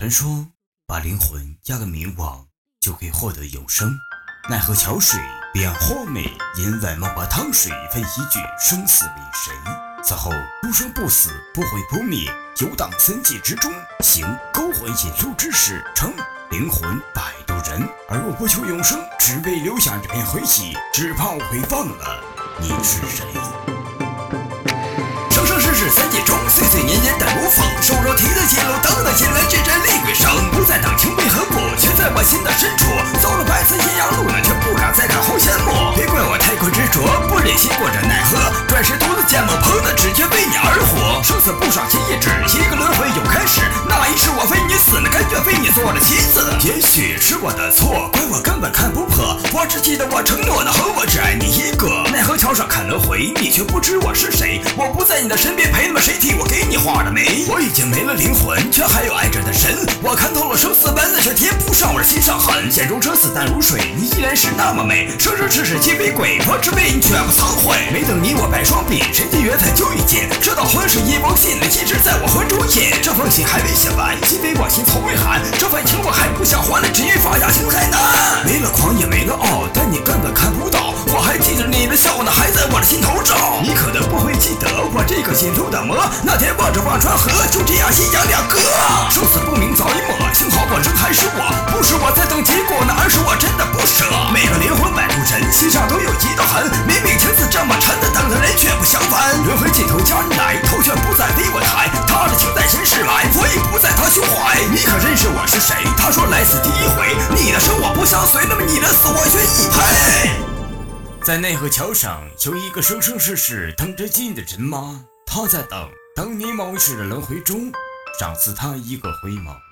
传说把灵魂压个冥王就可以获得永生，奈何桥水变花美，因外梦把汤水分一句生死为谁？此后不生不死，不毁不灭，游荡三界之中，行勾魂引路之事，称灵魂摆渡人。而我不求永生，只为留下这片回忆，只怕我会忘了你是谁。生生世世三界中岁岁年年待模仿，手若提的剑路，心过着奈何。转世独自剑梦碰的，只觉为你而活。生死不爽心一纸，一个轮回又开始。那一世我为你死，那甘愿为你做了妻子。也许是我的错，怪我根本看不破。我只记得我承诺的，和我只爱你一个。奈何桥上看轮回，你却不知我是谁。我不在你的身边。陪那么谁替我给你画了眉？我已经没了灵魂，却还有爱着的神。我看透了生死本，却填不上我的心上痕。眼中车死淡如水，你依然是那么美。生生世世皆为鬼，我只为你绝不苍悔。没等你我白双臂，人间缘分就已尽？这道魂是一封信，一直在我魂中隐。这封信还未写完，因为我心从未寒。这份情我还不想还，只因放下情太难。没了狂也没了傲，我这个心。的魔，那天望着忘川河，就这样阴阳两隔，生死不明早已抹。幸好我仍还是我，不是我在等结果，那而是我真的不舍。每个灵魂摆渡人，心上都有一道痕。明明情字这么沉的，等的人却不相烦。轮回尽头家人来，头却不再为我抬。他的情在前世来，我已不在他胸怀。你可认识我是谁？他说来死第一回。你的生我不相随，那么你的死我愿意陪。在奈何桥上，有一个生生世世等着见的人吗？他在等，等你某世的轮回中，赏赐他一个回眸。